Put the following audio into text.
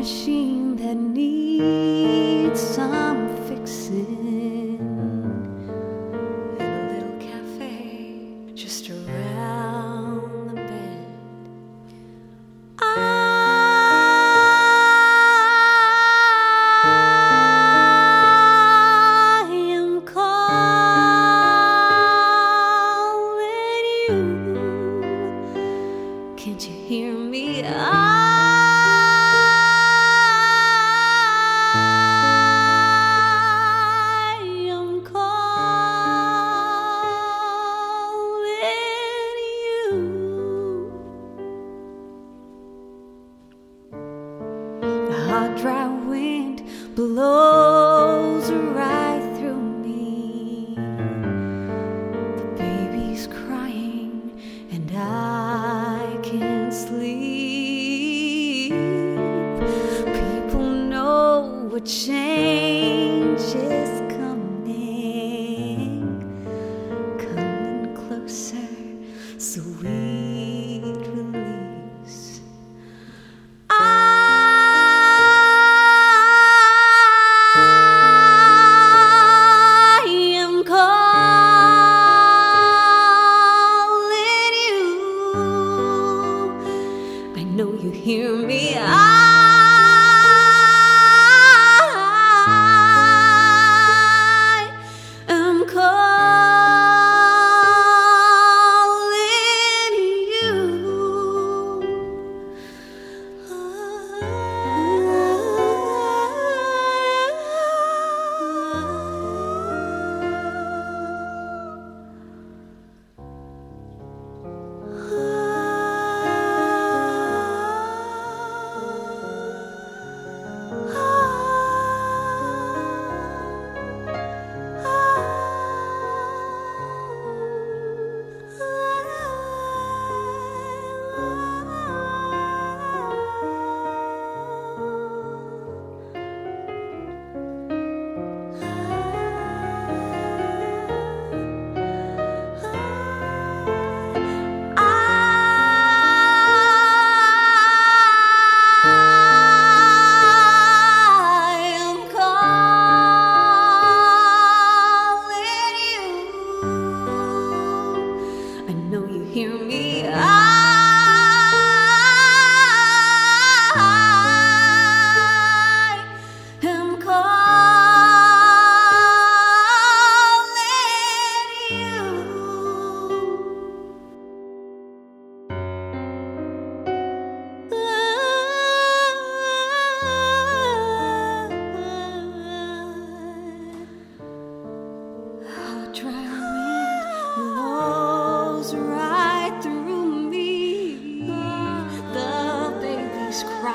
machine that needs some fixing, in a little cafe just around the bend. I am calling you. Can't you hear me? I hot, dry wind blows hear me. I am calling you. Dry wind blows right